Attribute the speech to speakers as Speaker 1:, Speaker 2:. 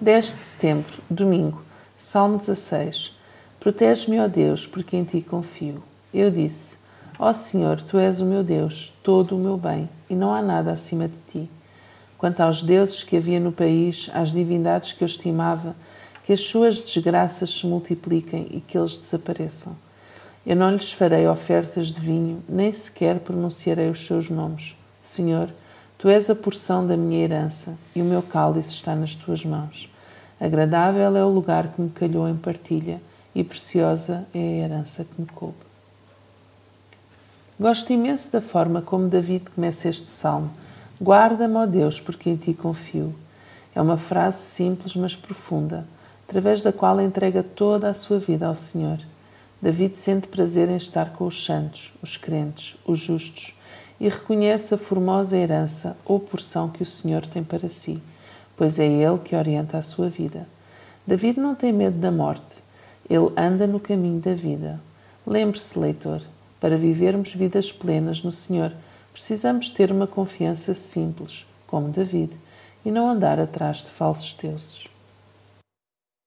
Speaker 1: 10 de setembro, domingo, Salmo 16. Protege-me, ó Deus, porque em ti confio. Eu disse: Ó Senhor, tu és o meu Deus, todo o meu bem, e não há nada acima de ti. Quanto aos deuses que havia no país, às divindades que eu estimava, que as suas desgraças se multipliquem e que eles desapareçam. Eu não lhes farei ofertas de vinho, nem sequer pronunciarei os seus nomes. Senhor, tu és a porção da minha herança, e o meu cálice está nas tuas mãos. Agradável é o lugar que me calhou em partilha, e preciosa é a herança que me coube. Gosto imenso da forma como David começa este salmo. Guarda-me, ó Deus, porque em ti confio. É uma frase simples, mas profunda, através da qual entrega toda a sua vida ao Senhor. David sente prazer em estar com os santos, os crentes, os justos, e reconhece a formosa herança ou porção que o Senhor tem para si pois é Ele que orienta a sua vida. David não tem medo da morte, ele anda no caminho da vida. Lembre-se, leitor, para vivermos vidas plenas no Senhor, precisamos ter uma confiança simples, como David, e não andar atrás de falsos deuses.